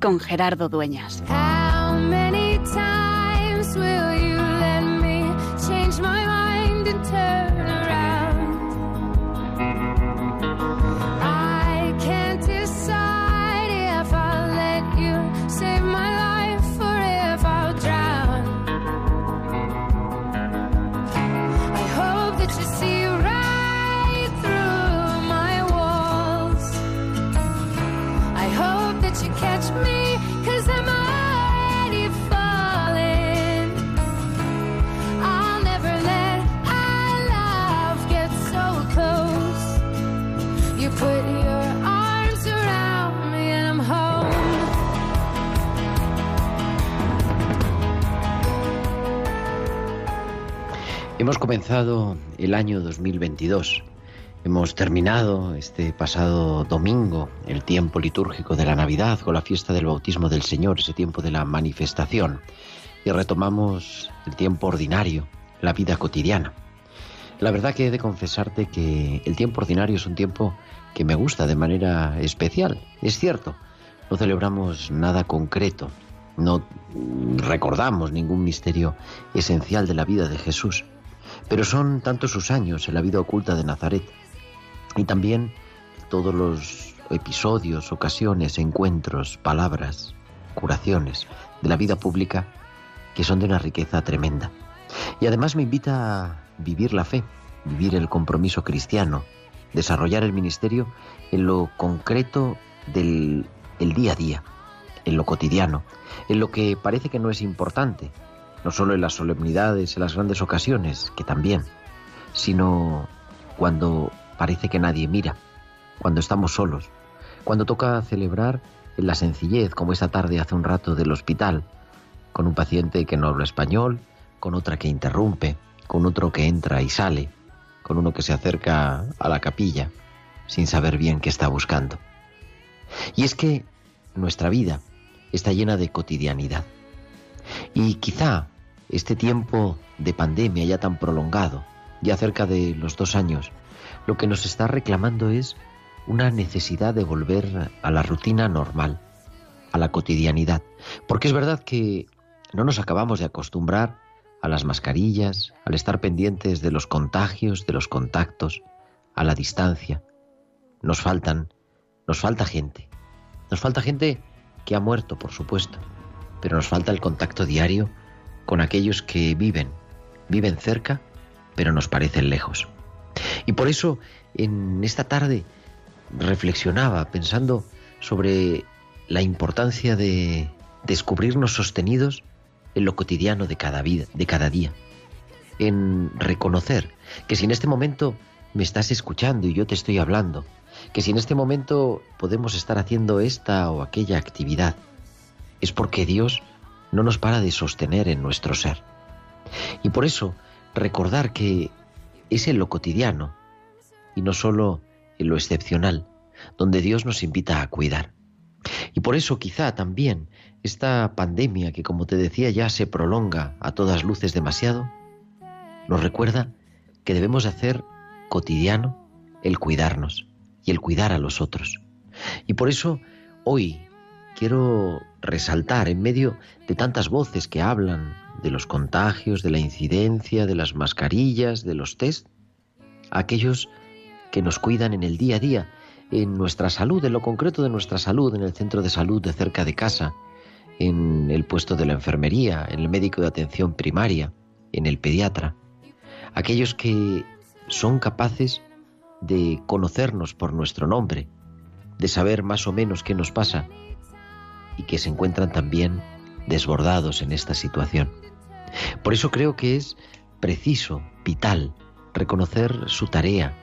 con Gerardo Dueñas. Hemos comenzado el año 2022. Hemos terminado este pasado domingo el tiempo litúrgico de la Navidad con la fiesta del bautismo del Señor, ese tiempo de la manifestación. Y retomamos el tiempo ordinario, la vida cotidiana. La verdad que he de confesarte que el tiempo ordinario es un tiempo que me gusta de manera especial. Es cierto, no celebramos nada concreto, no recordamos ningún misterio esencial de la vida de Jesús, pero son tantos sus años en la vida oculta de Nazaret y también todos los episodios, ocasiones, encuentros, palabras, curaciones de la vida pública que son de una riqueza tremenda. Y además me invita a vivir la fe, vivir el compromiso cristiano, desarrollar el ministerio en lo concreto del el día a día, en lo cotidiano, en lo que parece que no es importante, no solo en las solemnidades, en las grandes ocasiones, que también, sino cuando parece que nadie mira, cuando estamos solos, cuando toca celebrar en la sencillez, como esta tarde hace un rato del hospital, con un paciente que no habla español, con otra que interrumpe, con otro que entra y sale, con uno que se acerca a la capilla sin saber bien qué está buscando. Y es que nuestra vida está llena de cotidianidad. Y quizá este tiempo de pandemia ya tan prolongado, ya cerca de los dos años, lo que nos está reclamando es una necesidad de volver a la rutina normal, a la cotidianidad. Porque es verdad que no nos acabamos de acostumbrar a las mascarillas, al estar pendientes de los contagios, de los contactos, a la distancia. Nos faltan, nos falta gente. Nos falta gente que ha muerto, por supuesto, pero nos falta el contacto diario con aquellos que viven, viven cerca, pero nos parecen lejos. Y por eso en esta tarde reflexionaba pensando sobre la importancia de descubrirnos sostenidos en lo cotidiano de cada vida, de cada día, en reconocer que si en este momento me estás escuchando y yo te estoy hablando, que si en este momento podemos estar haciendo esta o aquella actividad, es porque Dios no nos para de sostener en nuestro ser. Y por eso recordar que es en lo cotidiano y no solo en lo excepcional, donde Dios nos invita a cuidar. Y por eso quizá también esta pandemia que como te decía ya se prolonga a todas luces demasiado, nos recuerda que debemos hacer cotidiano el cuidarnos y el cuidar a los otros. Y por eso hoy quiero resaltar en medio de tantas voces que hablan de los contagios, de la incidencia, de las mascarillas, de los test, aquellos que nos cuidan en el día a día, en nuestra salud, en lo concreto de nuestra salud, en el centro de salud de cerca de casa, en el puesto de la enfermería, en el médico de atención primaria, en el pediatra, aquellos que son capaces de conocernos por nuestro nombre, de saber más o menos qué nos pasa y que se encuentran también desbordados en esta situación. Por eso creo que es preciso, vital, reconocer su tarea,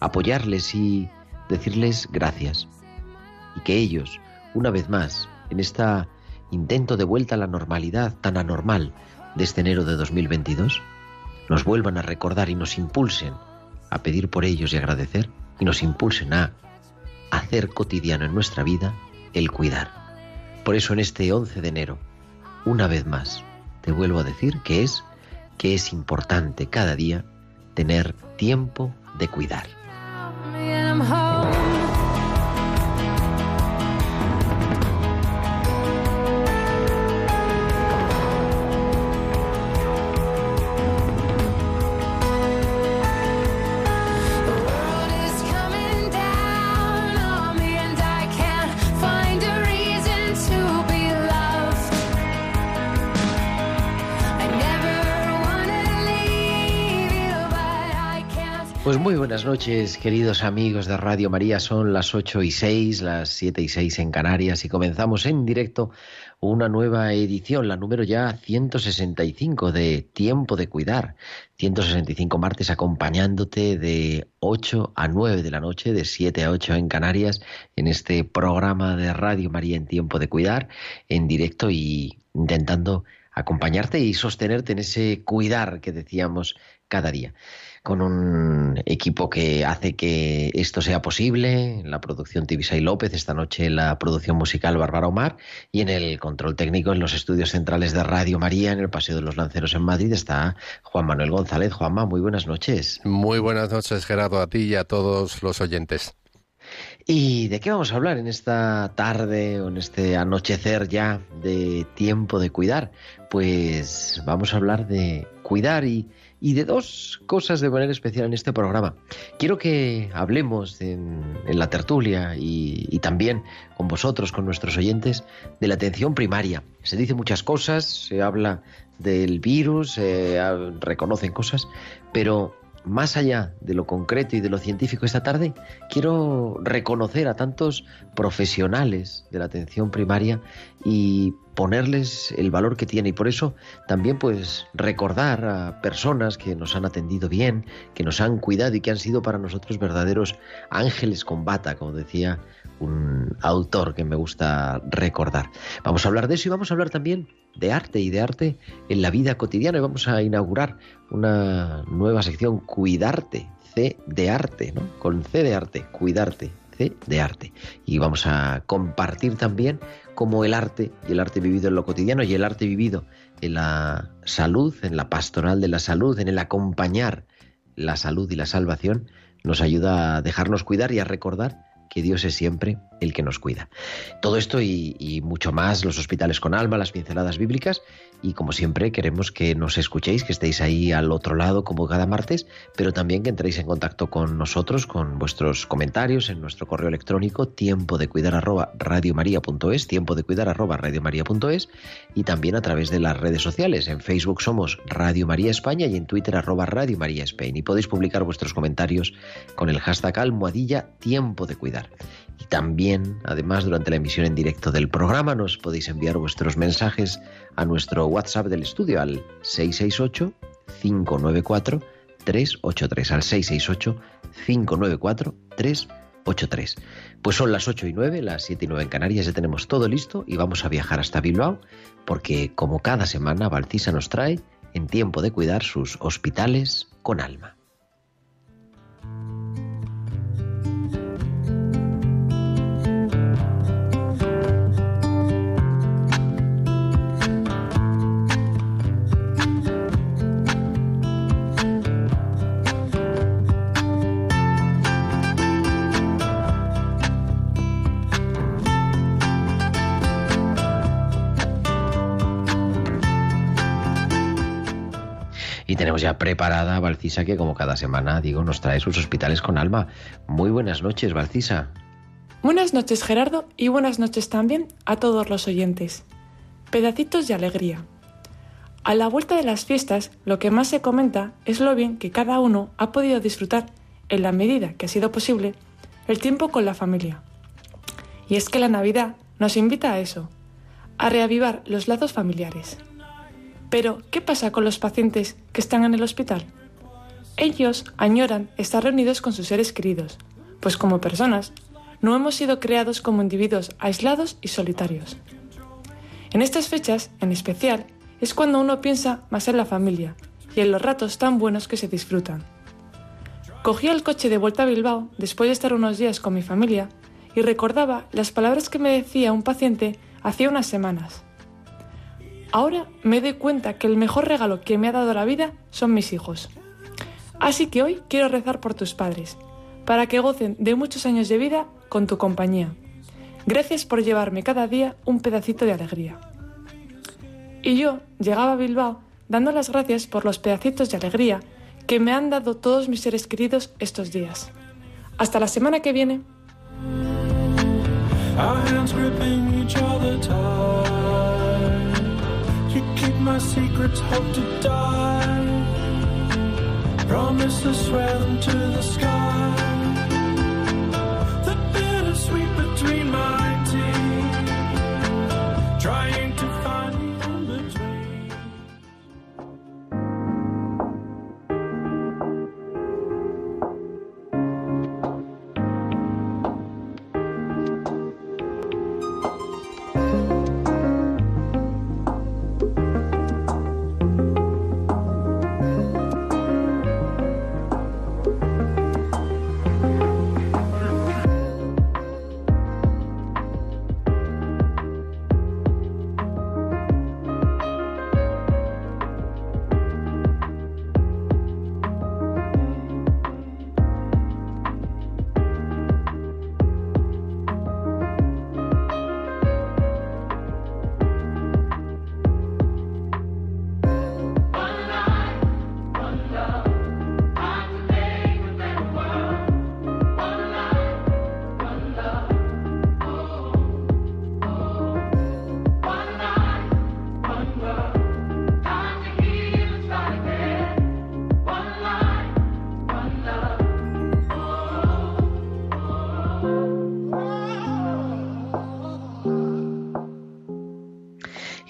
apoyarles y decirles gracias. Y que ellos, una vez más, en esta intento de vuelta a la normalidad tan anormal de este enero de 2022 nos vuelvan a recordar y nos impulsen a pedir por ellos y agradecer y nos impulsen a hacer cotidiano en nuestra vida el cuidar. Por eso en este 11 de enero, una vez más, te vuelvo a decir que es que es importante cada día tener tiempo de cuidar. Noches, queridos amigos de Radio María. Son las 8 y 6, las 7 y 6 en Canarias y comenzamos en directo una nueva edición, la número ya 165 de Tiempo de Cuidar. 165 martes acompañándote de 8 a 9 de la noche, de 7 a 8 en Canarias, en este programa de Radio María en Tiempo de Cuidar, en directo y intentando acompañarte y sostenerte en ese cuidar que decíamos cada día con un equipo que hace que esto sea posible, en la producción Tibisay López, esta noche la producción musical Bárbara Omar y en el control técnico en los estudios centrales de Radio María, en el Paseo de los Lanceros en Madrid, está Juan Manuel González. Juanma, muy buenas noches. Muy buenas noches, Gerardo, a ti y a todos los oyentes. ¿Y de qué vamos a hablar en esta tarde o en este anochecer ya de tiempo de cuidar? Pues vamos a hablar de cuidar y y de dos cosas de manera especial en este programa. Quiero que hablemos en, la tertulia y, también con vosotros, con nuestros oyentes, de la atención primaria. Se dice muchas cosas, se habla del virus, se reconocen cosas, pero más allá de lo concreto y de lo científico esta tarde, quiero reconocer a tantos profesionales de la atención primaria y ponerles el valor que tiene y por eso también pues recordar a personas que nos han atendido bien, que nos han cuidado y que han sido para nosotros verdaderos ángeles con bata, como decía un autor que me gusta recordar. Vamos a hablar de eso y vamos a hablar también de arte y de arte en la vida cotidiana y vamos a inaugurar una nueva sección Cuidarte, C de arte, ¿no? Con C de arte, Cuidarte, C de arte. Y vamos a compartir también cómo el arte y el arte vivido en lo cotidiano y el arte vivido en la salud, en la pastoral de la salud, en el acompañar la salud y la salvación, nos ayuda a dejarnos cuidar y a recordar que Dios es siempre el que nos cuida. Todo esto y, mucho más, los hospitales con alma, las pinceladas bíblicas y como siempre queremos que nos escuchéis, que estéis ahí al otro lado como cada martes, pero también que entréis en contacto con nosotros, con vuestros comentarios en nuestro correo electrónico tiempo de cuidar arroba radiomaria.es, tiempo de cuidar arroba radiomaria.es y también a través de las redes sociales. En Facebook somos Radio María España y en Twitter arroba Radio María Spain y podéis publicar vuestros comentarios con el hashtag almohadilla tiempo de cuidar. Y también, además, durante la emisión en directo del programa nos podéis enviar vuestros mensajes a nuestro WhatsApp del estudio al 668 594 383 al 668 594 383. Pues son las 8 y 9, las 7 y 9 en Canarias, ya tenemos todo listo y vamos a viajar hasta Bilbao porque como cada semana Valcisa nos trae en tiempo de cuidar sus hospitales con alma. Ya preparada Valcisa que como cada semana, digo, nos trae sus hospitales con alma. Muy buenas noches, Valcisa. Buenas noches, Gerardo, y buenas noches también a todos los oyentes. Pedacitos de alegría. A la vuelta de las fiestas, lo que más se comenta es lo bien que cada uno ha podido disfrutar, en la medida que ha sido posible, el tiempo con la familia. Y es que la Navidad nos invita a eso, a reavivar los lazos familiares. Pero, ¿qué pasa con los pacientes que están en el hospital? Ellos añoran estar reunidos con sus seres queridos, pues como personas no hemos sido creados como individuos aislados y solitarios. En estas fechas, en especial, es cuando uno piensa más en la familia y en los ratos tan buenos que se disfrutan. Cogí el coche de vuelta a Bilbao después de estar unos días con mi familia y recordaba las palabras que me decía un paciente hacía unas semanas. Ahora me doy cuenta que el mejor regalo que me ha dado la vida son mis hijos. Así que hoy quiero rezar por tus padres, para que gocen de muchos años de vida con tu compañía. Gracias por llevarme cada día un pedacito de alegría. Y yo llegaba a Bilbao dando las gracias por los pedacitos de alegría que me han dado todos mis seres queridos estos días. Hasta la semana que viene. My secrets, hope to die. Promise to swear them to the sky. The bittersweet between my teeth. Trying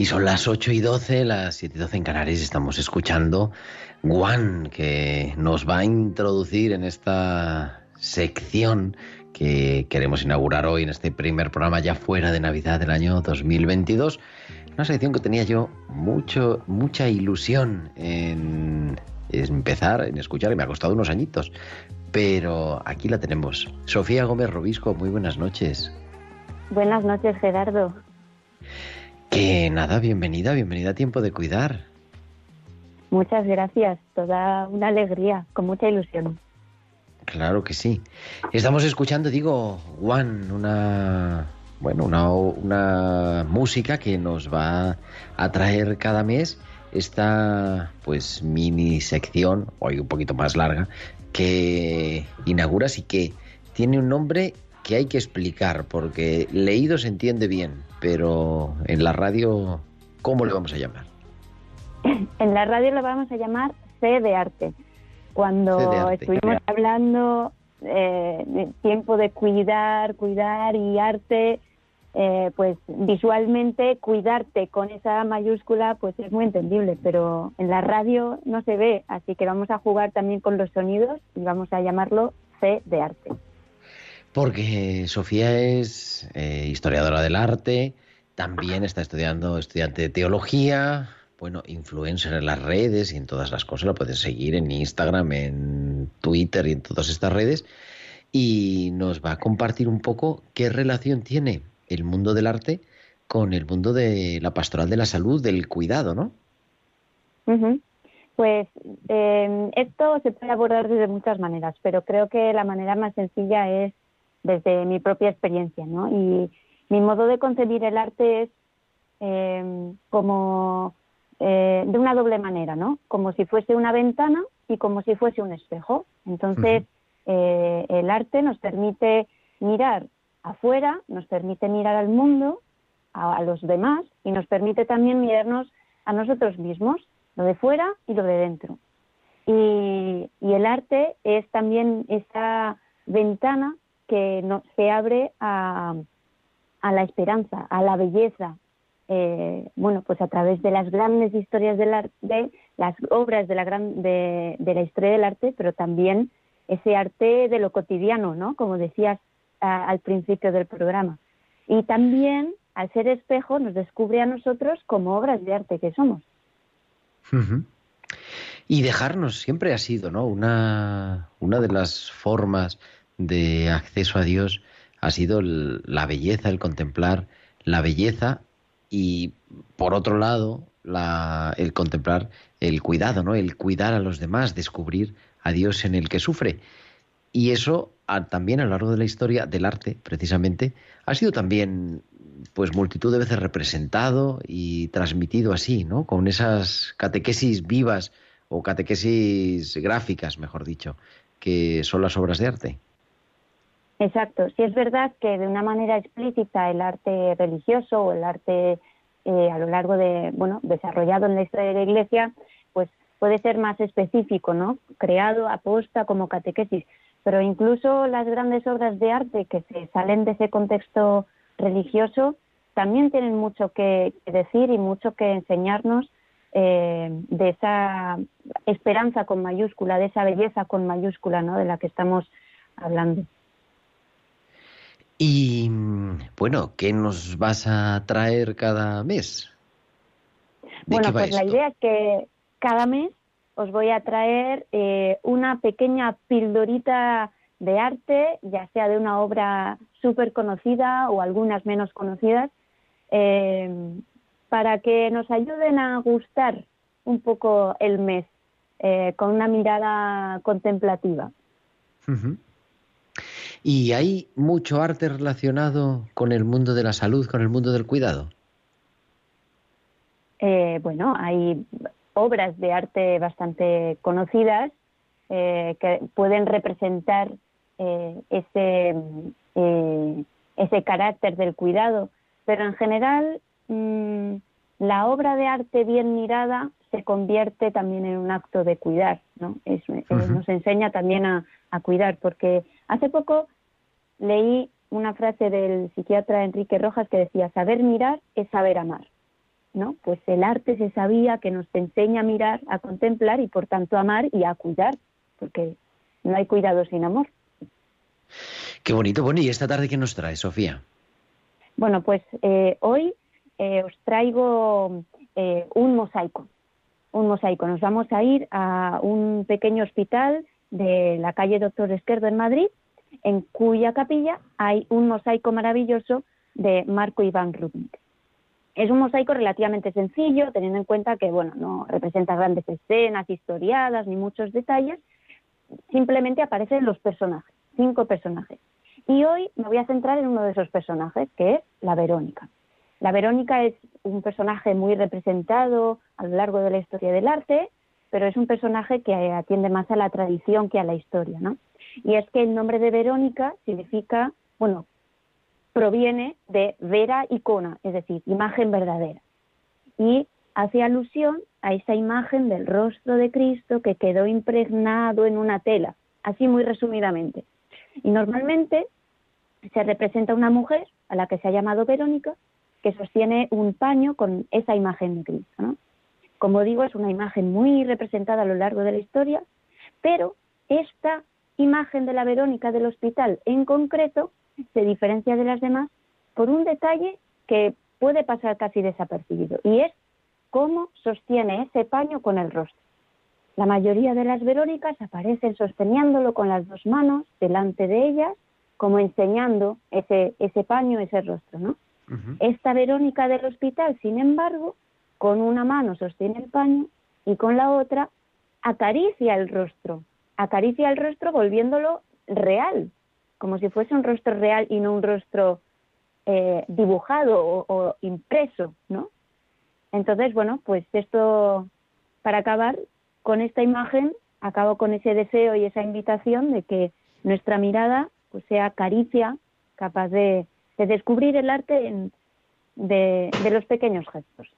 Son las 8 y 12, las 7 y 12 en Canarias, estamos escuchando Juan, que nos va a introducir en esta sección que queremos inaugurar hoy en este primer programa ya fuera de Navidad del año 2022. Una sección que tenía yo mucho, mucha ilusión en empezar, en escuchar, y me ha costado unos añitos. Pero aquí la tenemos. Sofía Gómez Robisco, muy buenas noches. Buenas noches, Gerardo. Que nada, bienvenida, bienvenida a Tiempo de Cuidar. Muchas gracias, toda una alegría, con mucha ilusión. Claro que sí. Estamos escuchando, digo, Juan, una bueno, una, una música que nos va a traer cada mes esta pues mini sección, hoy un poquito más larga, que inauguras y que tiene un nombre que hay que explicar, porque leído se entiende bien, pero en la radio, ¿cómo le vamos a llamar? En la radio lo vamos a llamar C de arte. Cuando C de arte, estuvimos hablando eh, de tiempo de cuidar, cuidar y arte, eh, pues visualmente cuidarte con esa mayúscula pues es muy entendible, pero en la radio no se ve, así que vamos a jugar también con los sonidos y vamos a llamarlo C de arte. Porque Sofía es eh, historiadora del arte, también está estudiando, estudiante de teología, bueno, influencer en las redes y en todas las cosas, la puedes seguir en Instagram, en Twitter y en todas estas redes, y nos va a compartir un poco qué relación tiene el mundo del arte con el mundo de la pastoral de la salud, del cuidado, ¿no? Ujú. Pues eh, esto se puede abordar desde muchas maneras, pero creo que la manera más sencilla es desde mi propia experiencia, ¿no? Y mi modo de concebir el arte es eh, como eh, de una doble manera, ¿no? Como si fuese una ventana y como si fuese un espejo. Entonces, eh, el arte nos permite mirar afuera, nos permite mirar al mundo, a, a los demás y nos permite también mirarnos a nosotros mismos, lo de fuera y lo de dentro. Y, y el arte es también esa ventana que no, se abre a, a la esperanza, a la belleza, eh, bueno, pues a través de las grandes historias del arte, las obras de la, gran, de, de la historia del arte, pero también ese arte de lo cotidiano, ¿no? Como decías al principio del programa. Y también al ser espejo, nos descubre a nosotros como obras de arte que somos. Y dejarnos siempre ha sido, ¿no? Una, una de las formas de acceso a Dios ha sido la belleza, el contemplar la belleza y por otro lado la, el contemplar el cuidado, ¿no? El cuidar a los demás, descubrir a Dios en el que sufre. Y eso también a lo largo de la historia del arte, precisamente, ha sido también pues multitud de veces representado y transmitido así, ¿no? Con esas catequesis vivas o catequesis gráficas, mejor dicho, que son las obras de arte. Exacto. Sí es verdad que de una manera explícita el arte religioso o el arte eh, a lo largo de, bueno, desarrollado en la historia de la Iglesia, pues puede ser más específico, ¿no? Creado aposta como catequesis. Pero incluso las grandes obras de arte que se salen de ese contexto religioso también tienen mucho que, decir y mucho que enseñarnos eh, de esa esperanza con mayúscula, de esa belleza con mayúscula, ¿no? De la que estamos hablando. Y bueno, ¿qué nos vas a traer cada mes? Bueno, pues la idea es que cada mes os voy a traer eh, una pequeña pildorita de arte, ya sea de una obra súper conocida o algunas menos conocidas, eh, para que nos ayuden a gustar un poco el mes eh, con una mirada contemplativa. ¿Y hay mucho arte relacionado con el mundo de la salud, con el mundo del cuidado? Eh, bueno, hay obras de arte bastante conocidas eh, que pueden representar eh, ese, ese carácter del cuidado, pero en general mm, la obra de arte bien mirada se convierte también en un acto de cuidar, ¿no? Nos enseña también a, a cuidar, porque hace poco leí una frase del psiquiatra Enrique Rojas que decía, saber mirar es saber amar. ¿no? Pues el arte se sabía que nos enseña a mirar, a contemplar y por tanto amar y a cuidar, porque no hay cuidado sin amor. Qué bonito. Bueno, ¿y esta tarde qué nos trae, Sofía? Bueno, pues eh, hoy eh, os traigo eh, un mosaico. Un mosaico. Nos vamos a ir a un pequeño hospital de la calle Doctor Esquerdo en Madrid en cuya capilla hay un mosaico maravilloso de Marco Iván Rubnik. Es un mosaico relativamente sencillo, teniendo en cuenta que bueno, no representa grandes escenas historiadas ni muchos detalles, simplemente aparecen los personajes, cinco personajes. Y hoy me voy a centrar en uno de esos personajes, que es la Verónica. La Verónica es un personaje muy representado a lo largo de la historia del arte, pero es un personaje que atiende más a la tradición que a la historia, ¿no? Y es que el nombre de Verónica significa, bueno, proviene de vera icona, es decir, imagen verdadera. Y hace alusión a esa imagen del rostro de Cristo que quedó impregnado en una tela, así muy resumidamente. Y normalmente se representa una mujer a la que se ha llamado Verónica que sostiene un paño con esa imagen de Cristo. Como digo, es una imagen muy representada a lo largo de la historia, pero esta imagen de la Verónica del hospital en concreto se diferencia de las demás por un detalle que puede pasar casi desapercibido y es cómo sostiene ese paño con el rostro. La mayoría de las Verónicas aparecen sosteniéndolo con las dos manos delante de ellas, como enseñando ese, ese paño, ese rostro, ¿no? Esta Verónica del hospital, sin embargo, con una mano sostiene el paño y con la otra acaricia el rostro acaricia el rostro volviéndolo real, como si fuese un rostro real y no un rostro eh, dibujado o, impreso, ¿no? Entonces, bueno, pues esto, para acabar con esta imagen, acabo con ese deseo y esa invitación de que nuestra mirada pues, sea caricia, capaz de, descubrir el arte de, de los pequeños gestos.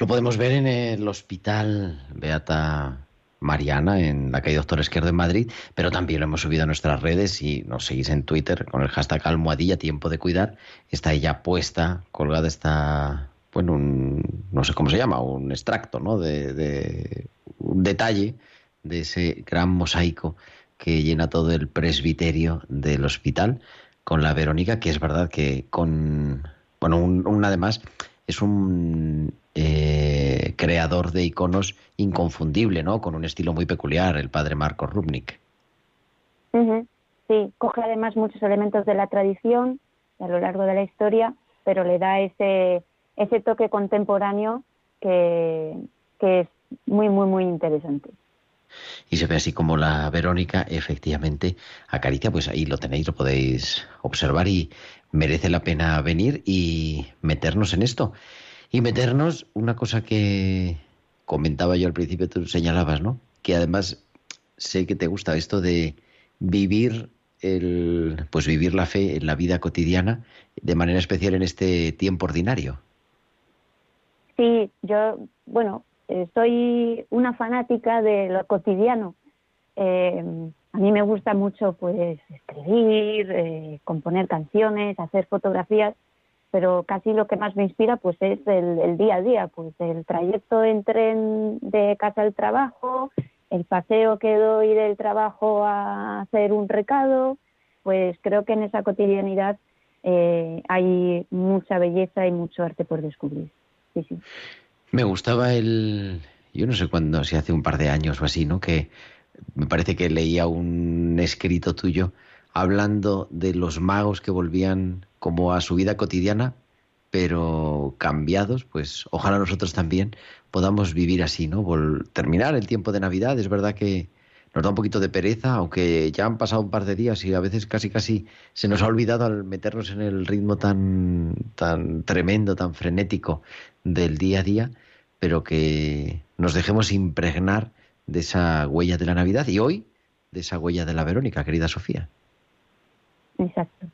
Lo podemos ver en el hospital Beata Mariana en la calle Doctor Esquerdo en Madrid, pero también lo hemos subido a nuestras redes y nos seguís en Twitter con el hashtag almohadilla tiempo de cuidar. Está ella puesta, colgada está, bueno, un, no sé cómo se llama, un extracto, ¿no? De, un detalle de ese gran mosaico que llena todo el presbiterio del hospital con la Verónica, que es verdad que con bueno, un, además es un eh, creador de iconos inconfundible, ¿no? Con un estilo muy peculiar, el padre Marco Rubnik. Sí, coge además muchos elementos de la tradición a lo largo de la historia, pero le da ese, ese toque contemporáneo que, que es muy, muy, muy interesante y se ve así como la Verónica efectivamente acaricia, pues ahí lo tenéis, lo podéis observar y merece la pena venir y meternos en esto. Y meternos una cosa que comentaba yo al principio, tú señalabas, ¿no? Que además sé que te gusta esto de vivir el, pues vivir la fe en la vida cotidiana, de manera especial en este tiempo ordinario. Sí, yo, bueno, eh, soy una fanática de lo cotidiano. Eh, a mí me gusta mucho pues escribir, eh, componer canciones, hacer fotografías, pero casi lo que más me inspira pues es el, día a día, pues el trayecto en tren de casa al trabajo, el paseo que doy del trabajo a hacer un recado, pues creo que en esa cotidianidad hay mucha belleza y mucho arte por descubrir. Sí, sí. Me gustaba el, yo no sé cuándo, si hace un par de años o así, ¿no? Que me parece que leía un escrito tuyo hablando de los magos que volvían como a su vida cotidiana, pero cambiados, pues ojalá nosotros también podamos vivir así, ¿no? terminar el tiempo de Navidad, es verdad que nos da un poquito de pereza, aunque ya han pasado un par de días y a veces casi casi se nos ha olvidado al meternos en el ritmo tan, tan tremendo, tan frenético del día a día, pero que nos dejemos impregnar de esa huella de la Navidad y hoy de esa huella de la Verónica, querida Sofía. Exacto.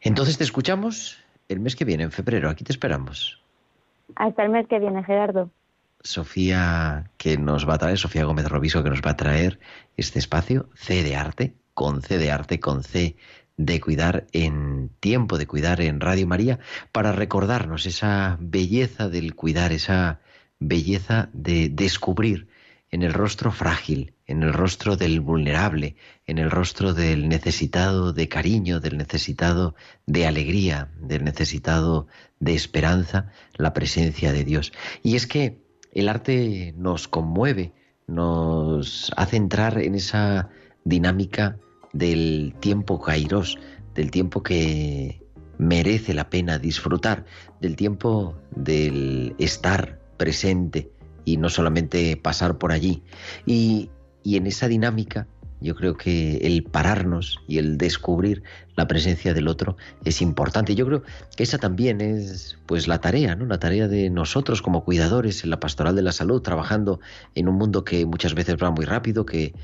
Entonces te escuchamos el mes que viene, en febrero. Aquí te esperamos. Hasta el mes que viene, Gerardo. Sofía, que nos va a traer, Sofía Gómez Robisco, que nos va a traer este espacio, C de arte, con C de arte, con C de cuidar en tiempo de cuidar en Radio María para recordarnos esa belleza del cuidar, esa belleza de descubrir en el rostro frágil, en el rostro del vulnerable, en el rostro del necesitado de cariño, del necesitado de alegría, del necesitado de esperanza, la presencia de Dios. Y es que el arte nos conmueve, nos hace entrar en esa dinámica del tiempo kairos, del tiempo que merece la pena disfrutar, del tiempo del estar presente y no solamente pasar por allí. Y, y en esa dinámica yo creo que el pararnos y el descubrir la presencia del otro es importante. Yo creo que esa también es pues la tarea, ¿no? La tarea de nosotros como cuidadores en la pastoral de la salud, trabajando en un mundo que muchas veces va muy rápido, que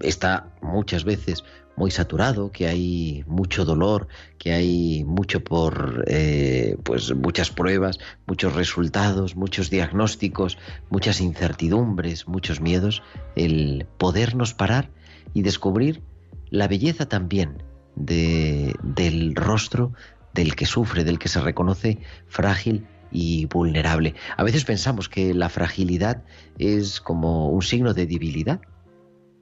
está muchas veces muy saturado, que hay mucho dolor, que hay mucho por, eh, pues muchas pruebas, muchos resultados, muchos diagnósticos, muchas incertidumbres, muchos miedos, el podernos parar y descubrir la belleza también de, del rostro del que sufre, del que se reconoce frágil y vulnerable. A veces pensamos que la fragilidad es como un signo de debilidad,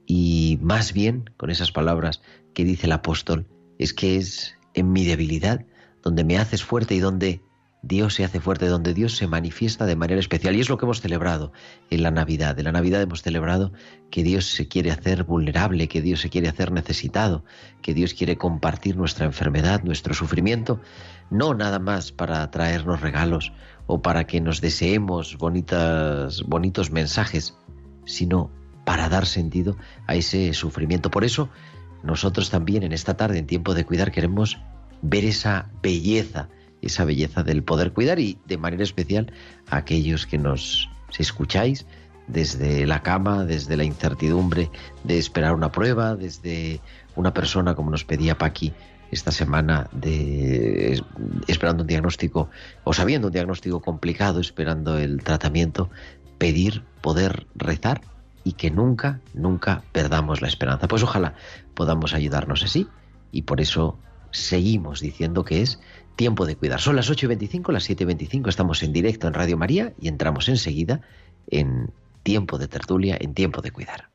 y más bien, con esas palabras que dice el apóstol, es que es en mi debilidad donde me haces fuerte y donde Dios se hace fuerte, donde Dios se manifiesta de manera especial. Y es lo que hemos celebrado en la Navidad. En la Navidad hemos celebrado que Dios se quiere hacer vulnerable, que Dios se quiere hacer necesitado, que Dios quiere compartir nuestra enfermedad, nuestro sufrimiento, no nada más para traernos regalos o para que nos deseemos bonitas, bonitos mensajes, sino para dar sentido a ese sufrimiento. Por eso, nosotros también en esta tarde, en tiempo de cuidar, queremos ver esa belleza, esa belleza del poder cuidar y de manera especial a aquellos que nos escucháis desde la cama, desde la incertidumbre de esperar una prueba, desde una persona como nos pedía Paqui esta semana de esperando un diagnóstico o sabiendo un diagnóstico complicado, esperando el tratamiento, pedir poder rezar y que nunca, nunca perdamos la esperanza. Pues ojalá podamos ayudarnos así y por eso seguimos diciendo que es tiempo de cuidar. Son las 8.25, las 7.25, estamos en directo en Radio María y entramos enseguida en tiempo de tertulia, en tiempo de cuidar.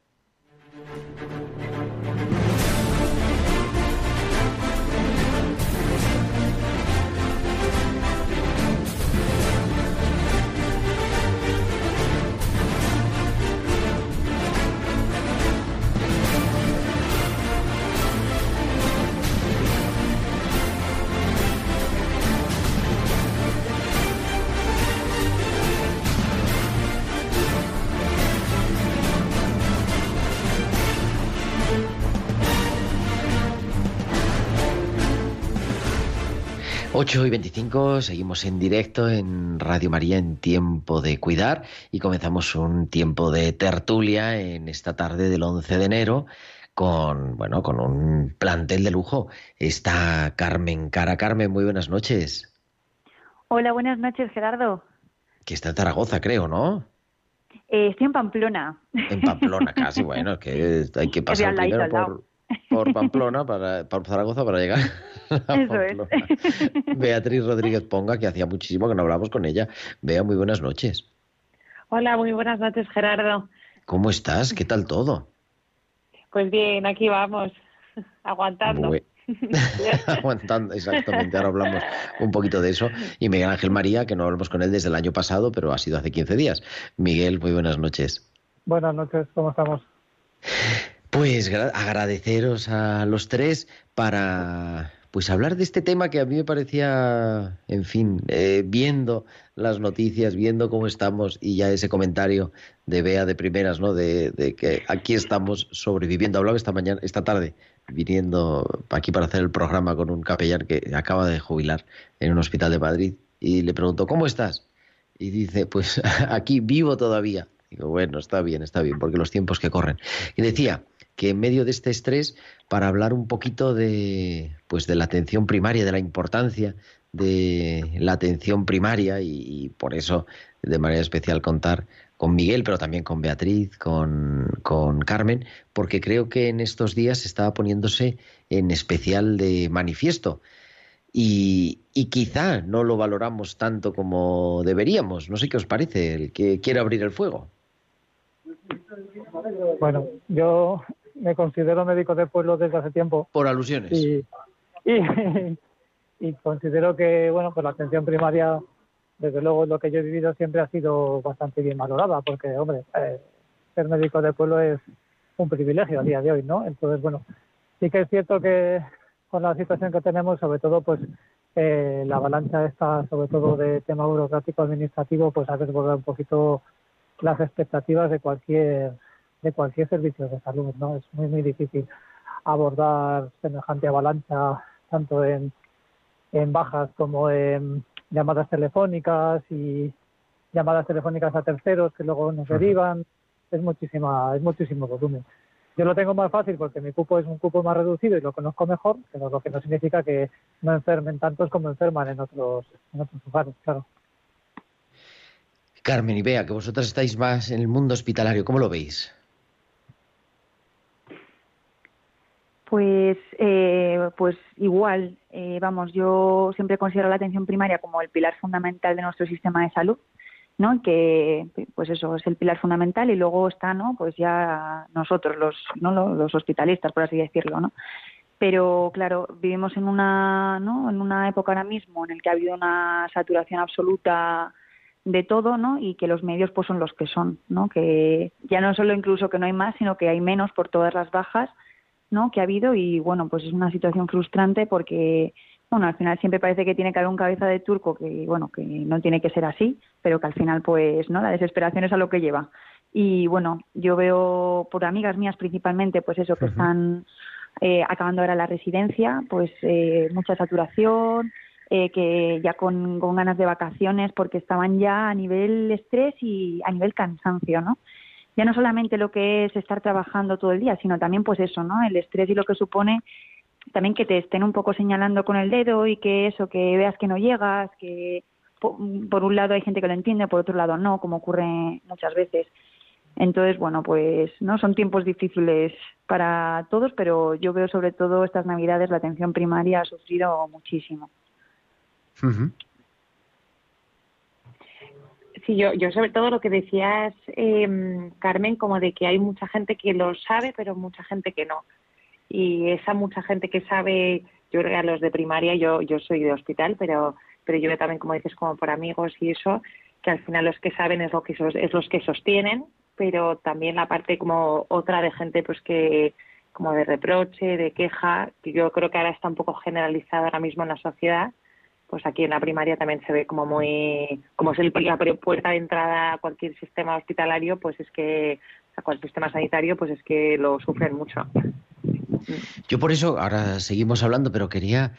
8 y 25, seguimos en directo en Radio María en Tiempo de Cuidar y comenzamos un tiempo de tertulia en esta tarde del 11 de enero con, bueno, con un plantel de lujo. Está Carmen Cara. Carmen, muy buenas noches. Hola, buenas noches, Gerardo. Que está en Zaragoza, creo, ¿no? Eh, estoy en Pamplona. En Pamplona, casi, bueno, es que hay que pasar primero por, por Pamplona, para, por Zaragoza, para llegar a Eso es. Beatriz Rodríguez Ponga, que hacía muchísimo que no hablamos con ella. Bea, muy buenas noches. Hola, muy buenas noches, Gerardo. ¿Cómo estás? ¿Qué tal todo? Pues bien, aquí vamos, aguantando. Muy- Aguantando, exactamente. Ahora hablamos un poquito de eso. Y Miguel Ángel María, que no hablamos con él desde el año pasado, pero ha sido hace 15 días. Miguel, muy buenas noches. Buenas noches, ¿cómo estamos? Pues gra- agradeceros a los tres para pues hablar de este tema que a mí me parecía, en fin, eh, viendo las noticias, viendo cómo estamos y ya ese comentario de Bea de primeras, ¿no? De, de que aquí estamos sobreviviendo. Hablaba esta mañana, esta tarde, viniendo aquí para hacer el programa con un capellán que acaba de jubilar en un hospital de Madrid y le preguntó ¿cómo estás? Y dice, pues aquí vivo todavía. Digo, bueno, está bien, está bien, porque los tiempos que corren. Y decía que en medio de este estrés, para hablar un poquito de, pues de la atención primaria, de la importancia de la atención primaria, y, por eso de manera especial contar con Miguel, pero también con Beatriz, con, con Carmen, porque creo que en estos días estaba poniéndose en especial de manifiesto. Y, y quizá no lo valoramos tanto como deberíamos. No sé qué os parece, el que quiere abrir el fuego. Bueno, yo me considero médico de pueblo desde hace tiempo Por alusiones. y, y, y considero que, bueno, pues la atención primaria, desde luego lo que yo he vivido siempre ha sido bastante bien valorada, porque, hombre, eh, ser médico de pueblo es un privilegio a día de hoy, ¿no? Entonces, bueno, sí que es cierto que con la situación que tenemos, sobre todo, pues eh, la avalancha esta, sobre todo de tema burocrático administrativo, pues ha desbordado un poquito las expectativas de cualquier de cualquier servicio de salud, ¿no? Es muy muy difícil abordar semejante avalancha tanto en, en bajas como en llamadas telefónicas y llamadas telefónicas a terceros que luego nos derivan. Es muchísima, es muchísimo volumen. Yo lo tengo más fácil porque mi cupo es un cupo más reducido y lo conozco mejor, pero lo que no significa que no enfermen tantos como enferman en otros, en otros lugares, claro. Carmen y Bea, que vosotras estáis más en el mundo hospitalario, ¿cómo lo veis? Pues, eh, pues igual, eh, vamos, yo siempre considero la atención primaria como el pilar fundamental de nuestro sistema de salud, ¿no? Que, pues eso, es el pilar fundamental y luego está, ¿no? Pues ya nosotros, los, ¿no? Los, hospitalistas, por así decirlo, ¿no? Pero claro, vivimos en una, ¿no? En una época ahora mismo en el que ha habido una saturación absoluta de todo, ¿no? Y que los medios pues son los que son, ¿no? Que ya no solo incluso que no hay más, sino que hay menos por todas las bajas ¿no? que ha habido y bueno, pues es una situación frustrante porque bueno, al final siempre parece que tiene que haber un cabeza de turco que bueno, que no tiene que ser así, pero que al final pues no, la desesperación es a lo que lleva. Y bueno, yo veo por amigas mías principalmente pues eso que están eh, acabando ahora la residencia, pues eh, mucha saturación, eh, que ya con, con ganas de vacaciones porque estaban ya a nivel estrés y a nivel cansancio, ¿no? Ya no solamente lo que es estar trabajando todo el día, sino también pues eso, ¿no? El estrés y lo que supone también que te estén un poco señalando con el dedo y que eso, que veas que no llegas, que po- por un lado hay gente que lo entiende, por otro lado no, como ocurre muchas veces. Entonces, bueno, pues no son tiempos difíciles para todos, pero yo veo sobre todo estas Navidades la atención primaria ha sufrido muchísimo. Sí, yo, yo sobre todo lo que decías, eh, Carmen, como de que hay mucha gente que lo sabe, pero mucha gente que no. Y esa mucha gente que sabe, yo creo que a los de primaria, yo, yo soy de hospital, pero, pero yo también, como dices, como por amigos y eso, que al final los que saben es, lo que es los que sostienen, pero también la parte como otra de gente pues que como de reproche, de queja, que yo creo que ahora está un poco generalizada ahora mismo en la sociedad, pues aquí en la primaria también se ve como muy, como es el, la puerta de entrada a cualquier sistema hospitalario, pues es que, a cualquier sistema sanitario, pues es que lo sufren mucho. Yo por eso, ahora seguimos hablando, pero quería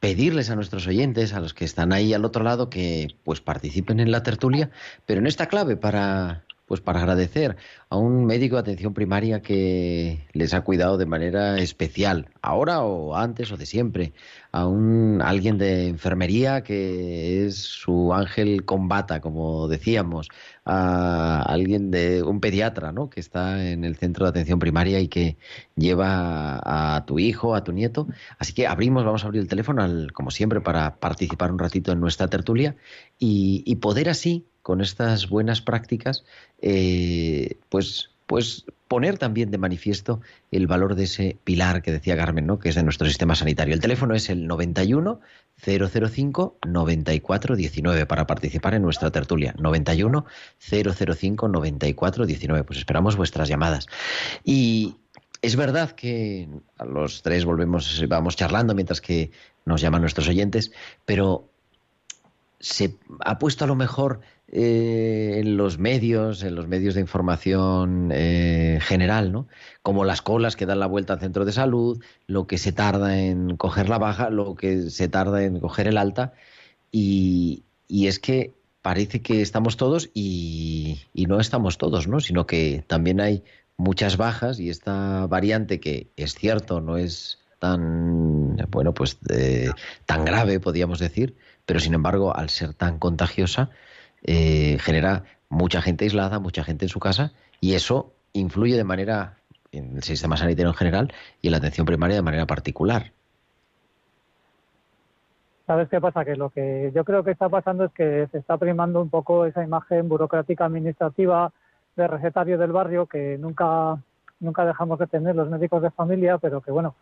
pedirles a nuestros oyentes, a los que están ahí al otro lado, que pues participen en la tertulia, pero en esta clave para pues para agradecer a un médico de atención primaria que les ha cuidado de manera especial, ahora o antes o de siempre, a un alguien de enfermería que es su ángel combata, como decíamos, a alguien de un pediatra, ¿no? que está en el centro de atención primaria y que lleva a tu hijo, a tu nieto. Así que abrimos, vamos a abrir el teléfono, como siempre, para participar un ratito en nuestra tertulia y poder así con estas buenas prácticas, eh, pues, pues poner también de manifiesto el valor de ese pilar que decía Carmen, ¿no? que es de nuestro sistema sanitario. El teléfono es el 91 005 94 19 para participar en nuestra tertulia. 91 005 94 19. Pues esperamos vuestras llamadas. Y es verdad que a los tres volvemos, vamos charlando mientras que nos llaman nuestros oyentes, pero se ha puesto a lo mejor eh, en los medios, en los medios de información eh, general, ¿no? Como las colas que dan la vuelta al centro de salud, lo que se tarda en coger la baja, lo que se tarda en coger el alta, y, es que parece que estamos todos y, no estamos todos, ¿no? Sino que también hay muchas bajas y esta variante que es cierto, no es tan bueno pues tan grave podríamos decir pero sin embargo al ser tan contagiosa eh, genera mucha gente aislada, mucha gente en su casa y eso influye de manera en el sistema sanitario en general y en la atención primaria de manera particular. ¿Sabes qué pasa? Que lo que yo creo que está pasando es que se está primando un poco esa imagen burocrática administrativa de recetario del barrio que nunca, nunca dejamos de tener los médicos de familia, pero que bueno,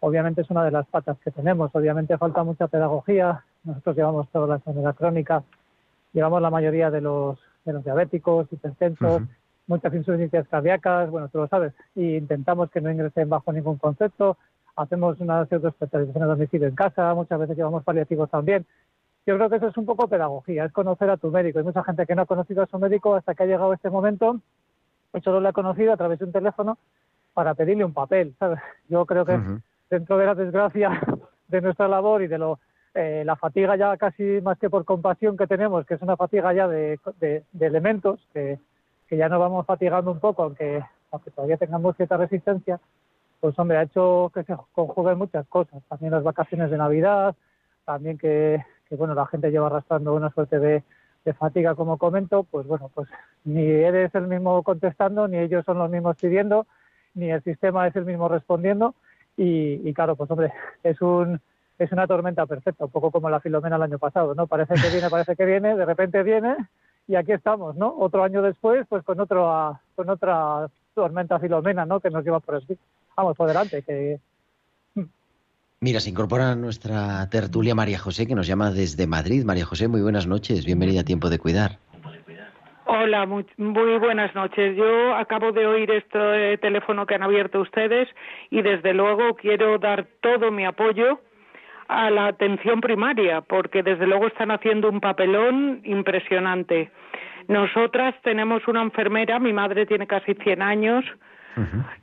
obviamente es una de las patas que tenemos. Obviamente falta mucha pedagogía. Nosotros llevamos toda la enfermedad crónica llevamos la mayoría de los, de los diabéticos, hipertensos, muchas insuficiencias cardíacas, bueno, tú lo sabes, y intentamos que no ingresen bajo ningún concepto, hacemos una especialización a domicilio en casa, muchas veces llevamos paliativos también. Yo creo que eso es un poco pedagogía, es conocer a tu médico. Hay mucha gente que no ha conocido a su médico hasta que ha llegado este momento y solo le ha conocido a través de un teléfono para pedirle un papel, ¿sabes? Yo creo que dentro de la desgracia de nuestra labor y de lo eh, la fatiga ya casi más que por compasión que tenemos, que es una fatiga ya de, elementos, que, ya nos vamos fatigando un poco, aunque, aunque todavía tengamos cierta resistencia, pues hombre, ha hecho que se conjuguen muchas cosas. También las vacaciones de Navidad, también que, bueno, la gente lleva arrastrando una suerte de, fatiga, como comento, pues bueno, pues ni eres el mismo contestando, ni ellos son los mismos pidiendo, ni el sistema es el mismo respondiendo. Y, y claro, pues hombre, es un es una tormenta perfecta, un poco como la Filomena el año pasado, ¿no? Parece que viene, parece que viene, de repente viene y aquí estamos, ¿no? Otro año después, pues con otro, con otra tormenta Filomena, ¿no? Que nos lleva por aquí. Vamos, por delante, que... Mira, se incorpora a nuestra tertulia María José, que nos llama desde Madrid. María José, muy buenas noches, bienvenida a Tiempo de Cuidar. Hola, muy, muy, buenas noches. Yo acabo de oír este teléfono que han abierto ustedes y desde luego quiero dar todo mi apoyo a la atención primaria, porque desde luego están haciendo un papelón impresionante. Nosotras tenemos una enfermera, mi madre tiene casi 100 años,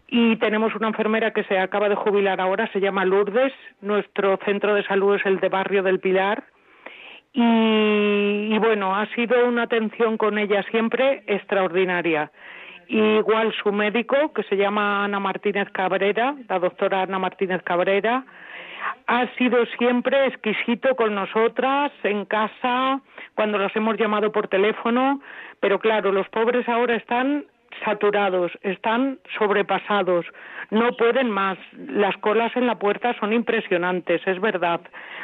y tenemos una enfermera que se acaba de jubilar ahora, se llama Lourdes. Nuestro centro de salud es el de Barrio del Pilar. Y, bueno, ha sido una atención con ella siempre extraordinaria. Igual su médico, que se llama Ana Martínez Cabrera, la doctora Ana Martínez Cabrera, ha sido siempre exquisito con nosotras en casa, cuando los hemos llamado por teléfono, pero claro, los pobres ahora están saturados, están sobrepasados, no pueden más. Las colas en la puerta son impresionantes, es verdad.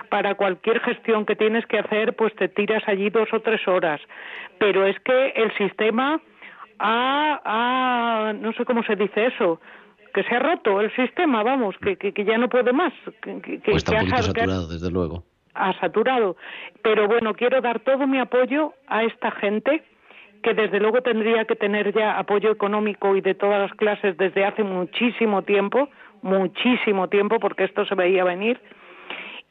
Para cualquier gestión que tienes que hacer, pues te tiras allí dos o tres horas. Pero es que el sistema ha, ha no sé cómo se dice eso, que se ha roto el sistema, vamos, que, que, ya no puede más. Que, pues está un saturado, desde luego. Ha saturado. Pero bueno, quiero dar todo mi apoyo a esta gente que desde luego tendría que tener ya apoyo económico y de todas las clases desde hace muchísimo tiempo, muchísimo tiempo, porque esto se veía venir.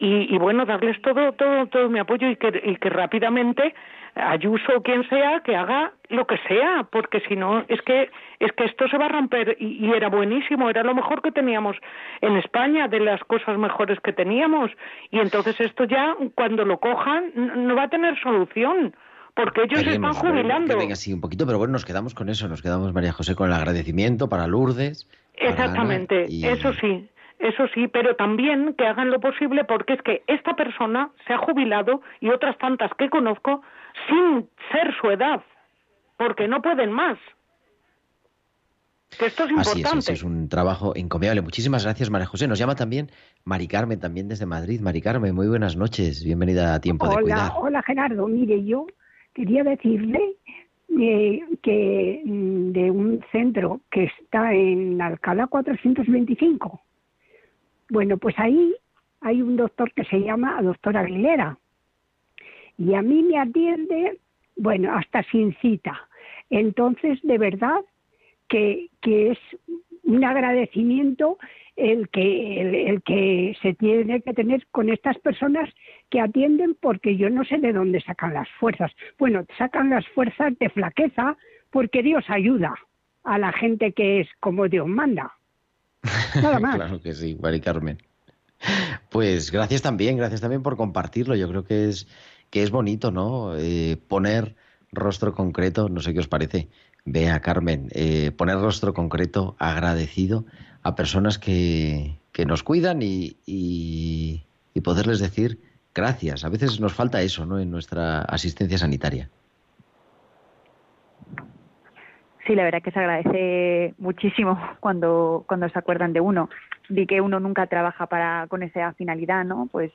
y, y bueno, darles todo, todo, todo mi apoyo y que, y que rápidamente Ayuso o quien sea que haga lo que sea, porque si no es que es que esto se va a romper y, y, era buenísimo, era lo mejor que teníamos en España, de las cosas mejores que teníamos y entonces esto ya cuando lo cojan no va a tener solución. Porque ellos se están jubilando. Que así un poquito, pero bueno, nos quedamos con eso, nos quedamos, María José, con el agradecimiento para Lourdes. Exactamente, eso sí, eso sí, pero también que hagan lo posible porque es que esta persona se ha jubilado y otras tantas que conozco sin ser su edad, porque no pueden más. Que esto es importante. Así es, es, un trabajo encomiable. Muchísimas gracias, María José. Nos llama también Mari Carmen, también desde Madrid. Mari Carmen, muy buenas noches. Bienvenida a Tiempo hola, de Cuidar. Hola, Gerardo. Mire, yo quería decirle eh, que mm, de un centro que está en Alcalá 425. Bueno, pues ahí hay un doctor que se llama doctor Aguilera y a mí me atiende, bueno, hasta sin cita. Entonces, de verdad que, que es un agradecimiento el que, el, el, que se tiene que tener con estas personas que atienden porque yo no sé de dónde sacan las fuerzas. Bueno, sacan las fuerzas de flaqueza porque Dios ayuda a la gente que es como Dios manda. Nada más. claro que sí, Mari Carmen. Pues gracias también, gracias también por compartirlo. Yo creo que es que es bonito, ¿no? Eh, poner rostro concreto, no sé qué os parece, vea Carmen, eh, poner rostro concreto agradecido a personas que, que nos cuidan y, y, poderles decir gracias. A veces nos falta eso, ¿no? En nuestra asistencia sanitaria. Sí, la verdad que se agradece muchísimo cuando, cuando se acuerdan de uno. Vi que uno nunca trabaja para con esa finalidad, ¿no? Pues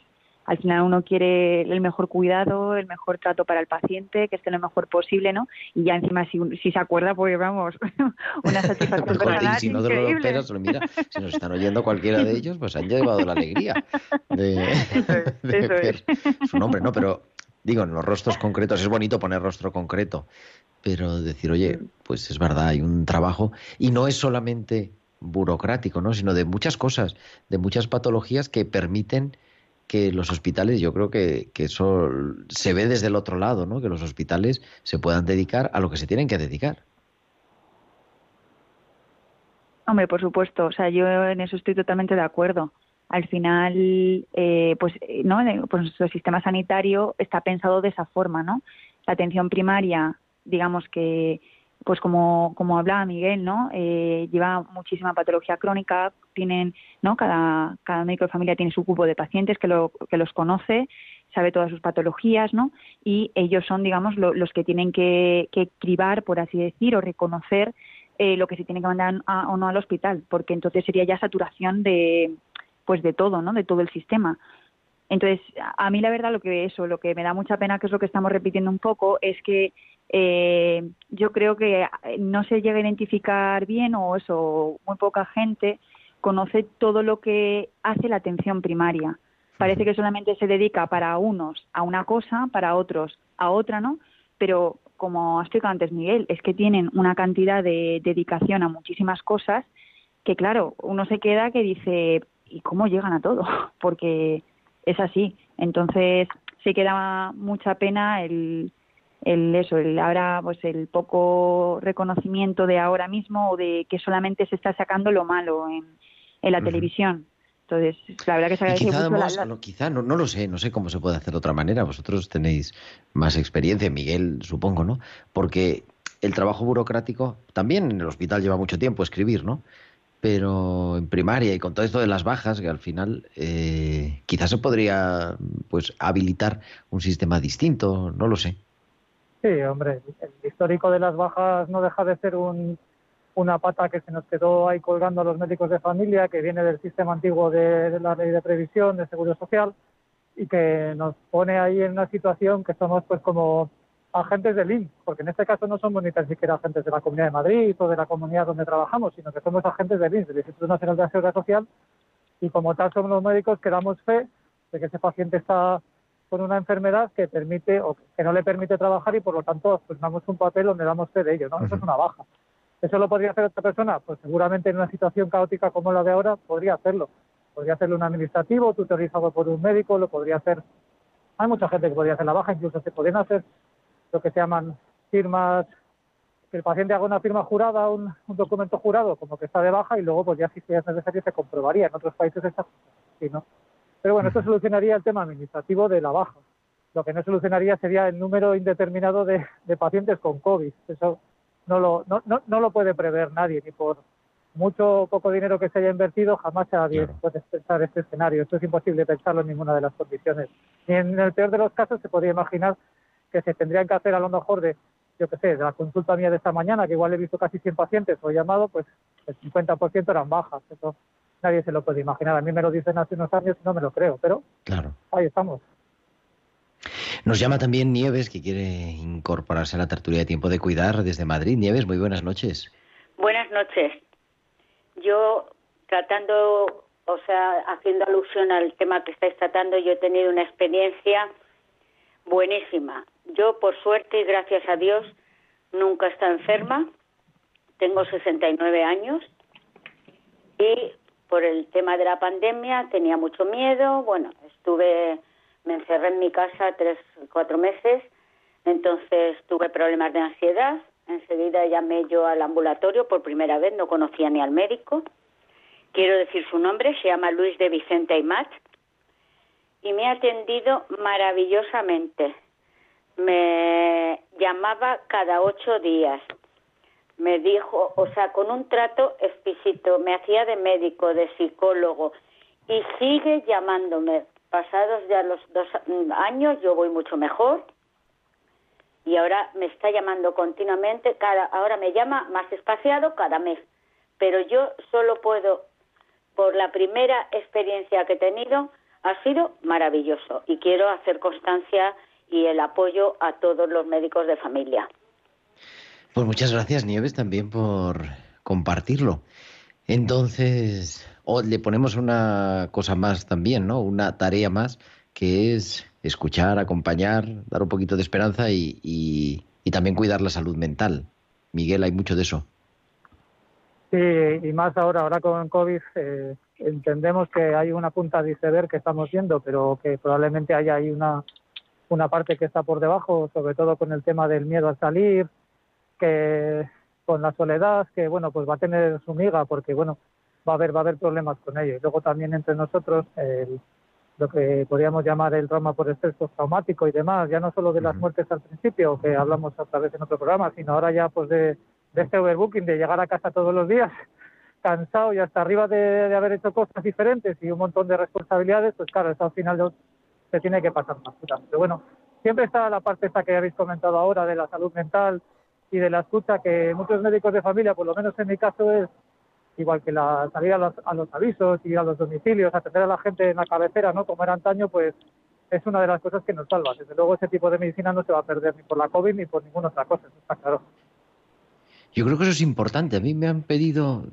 al final uno quiere el mejor cuidado, el mejor trato para el paciente, que esté lo mejor posible, ¿no? Y ya encima si, si se acuerda, pues vamos, una satisfacción personal Si no te lo esperas, mira, si nos están oyendo cualquiera de ellos, pues han llevado la alegría de, eso es, de eso ver su nombre, ¿no? Pero digo, en los rostros concretos es bonito poner rostro concreto, pero decir, oye, pues es verdad, hay un trabajo y no es solamente burocrático, ¿no? Sino de muchas cosas, de muchas patologías que permiten que los hospitales, yo creo que, que, eso se ve desde el otro lado, ¿no? Que los hospitales se puedan dedicar a lo que se tienen que dedicar. Hombre, por supuesto, o sea, yo en eso estoy totalmente de acuerdo. Al final, eh, pues, ¿no? Pues nuestro sistema sanitario está pensado de esa forma, ¿no? La atención primaria, digamos que pues como, como hablaba Miguel, ¿no? Eh, lleva muchísima patología crónica, tienen, ¿no? Cada, cada médico de familia tiene su grupo de pacientes que, lo, que los conoce, sabe todas sus patologías, ¿no? Y ellos son, digamos, lo, los que tienen que, que cribar, por así decir, o reconocer eh, lo que se tiene que mandar a, o no al hospital, porque entonces sería ya saturación de, pues de todo, ¿no? De todo el sistema. Entonces, a mí la verdad lo que eso, lo que me da mucha pena, que es lo que estamos repitiendo un poco, es que eh, yo creo que no se llega a identificar bien o eso, muy poca gente conoce todo lo que hace la atención primaria. Parece que solamente se dedica para unos a una cosa, para otros a otra, ¿no? Pero como ha explicado antes Miguel, es que tienen una cantidad de dedicación a muchísimas cosas que, claro, uno se queda que dice, ¿y cómo llegan a todo? Porque es así. Entonces, se queda mucha pena el, el eso, el ahora pues el poco reconocimiento de ahora mismo o de que solamente se está sacando lo malo en, en la uh -huh. televisión. Entonces, la verdad que se agradece quizá, mucho la, no, quizá no, no, lo sé, no sé cómo se puede hacer de otra manera. Vosotros tenéis más experiencia, Miguel, supongo, ¿no? Porque el trabajo burocrático también en el hospital lleva mucho tiempo escribir, ¿no? pero en primaria y con todo esto de las bajas, que al final eh, quizás se podría pues habilitar un sistema distinto, no lo sé. Sí, hombre, el histórico de las bajas no deja de ser un, una pata que se nos quedó ahí colgando a los médicos de familia, que viene del sistema antiguo de, de la ley de previsión, de seguro social, y que nos pone ahí en una situación que somos pues como agentes del INS, porque en este caso no somos ni tan siquiera agentes de la Comunidad de Madrid o de la comunidad donde trabajamos, sino que somos agentes del INS, del Instituto Nacional de Seguridad Social, y como tal somos los médicos que damos fe de que ese paciente está con una enfermedad que permite o que no le permite trabajar y por lo tanto pues damos un papel donde damos fe de ello, ¿no? Uh -huh. Eso es una baja. ¿Eso lo podría hacer otra persona? Pues seguramente en una situación caótica como la de ahora podría hacerlo. Podría hacerlo un administrativo, tutorizado por un médico, lo podría hacer. Hay mucha gente que podría hacer la baja, incluso se podrían hacer lo que se llaman firmas, que el paciente haga una firma jurada, un, un documento jurado, como que está de baja, y luego, pues ya si es necesario, se comprobaría. En otros países está así, ¿no? Pero bueno, esto solucionaría el tema administrativo de la baja. Lo que no solucionaría sería el número indeterminado de, de pacientes con COVID. Eso no lo, no, no, no lo puede prever nadie, ni por mucho o poco dinero que se haya invertido, jamás nadie puede pensar este escenario. Esto es imposible pensarlo en ninguna de las condiciones. Ni en el peor de los casos se podría imaginar que se tendrían que hacer a lo mejor de, yo qué sé, de la consulta mía de esta mañana, que igual he visto casi 100 pacientes o he llamado, pues el 50% eran bajas. Eso nadie se lo puede imaginar. A mí me lo dicen hace unos años y no me lo creo, pero Claro. ahí estamos. Nos llama también Nieves, que quiere incorporarse a la tertulia de tiempo de cuidar desde Madrid. Nieves, muy buenas noches. Buenas noches. Yo tratando, o sea, haciendo alusión al tema que estáis tratando, yo he tenido una experiencia buenísima. Yo, por suerte y gracias a Dios, nunca estado enferma. Tengo 69 años y por el tema de la pandemia tenía mucho miedo. Bueno, estuve, me encerré en mi casa tres, cuatro meses. Entonces tuve problemas de ansiedad. Enseguida llamé yo al ambulatorio por primera vez, no conocía ni al médico. Quiero decir su nombre, se llama Luis de Vicente Aymat y me ha atendido maravillosamente. Me llamaba cada ocho días. Me dijo, o sea, con un trato exquisito, me hacía de médico, de psicólogo y sigue llamándome. Pasados ya los dos años, yo voy mucho mejor y ahora me está llamando continuamente, cada, ahora me llama más espaciado cada mes, pero yo solo puedo, por la primera experiencia que he tenido, ha sido maravilloso y quiero hacer constancia y el apoyo a todos los médicos de familia. Pues muchas gracias, Nieves, también por compartirlo. Entonces, le ponemos una cosa más también, ¿no? Una tarea más, que es escuchar, acompañar, dar un poquito de esperanza y también cuidar la salud mental. Miguel, hay mucho de eso. Sí, y más ahora, ahora con COVID, eh, entendemos que hay una punta de iceberg que estamos viendo, pero que probablemente haya ahí una, una parte que está por debajo, sobre todo con el tema del miedo a salir, que con la soledad, que bueno, pues va a tener su miga, porque bueno, va a haber, va a haber problemas con ello. Y luego también entre nosotros, el- lo que podríamos llamar el trauma por estrés postraumático y demás, ya no solo de las muertes al principio, que hablamos otra vez en otro programa, sino ahora ya pues de, de este overbooking, de llegar a casa todos los días cansado y hasta arriba de, de haber hecho cosas diferentes y un montón de responsabilidades, pues claro, eso al final se tiene que pasar más Pero bueno, siempre está la parte esta que habéis comentado ahora de la salud mental y de la escucha que muchos médicos de familia, por lo menos en mi caso, es igual que la salir a los, a los avisos, ir a los domicilios, atender a la gente en la cabecera, ¿no? Como era antaño, pues es una de las cosas que nos salva. Desde luego ese tipo de medicina no se va a perder ni por la COVID ni por ninguna otra cosa, está claro. Yo creo que eso es importante. A mí me han pedido,